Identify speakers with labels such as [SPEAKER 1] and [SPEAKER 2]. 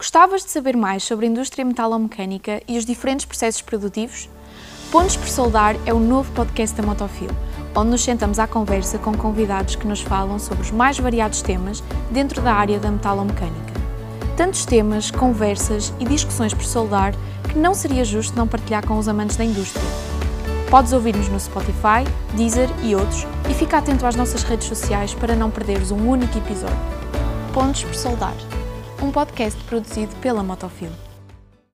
[SPEAKER 1] Gostavas de saber mais sobre a indústria metalomecânica e os diferentes processos produtivos? Pontos por Soldar é o novo podcast da Motofil, onde nos sentamos à conversa com convidados que nos falam sobre os mais variados temas dentro da área da metalomecânica. Tantos temas, conversas e discussões por soldar que não seria justo não partilhar com os amantes da indústria. Podes ouvir-nos no Spotify, Deezer e outros e fica atento às nossas redes sociais para não perderes um único episódio. Pontos por Soldar um podcast produzido pela Motofilm.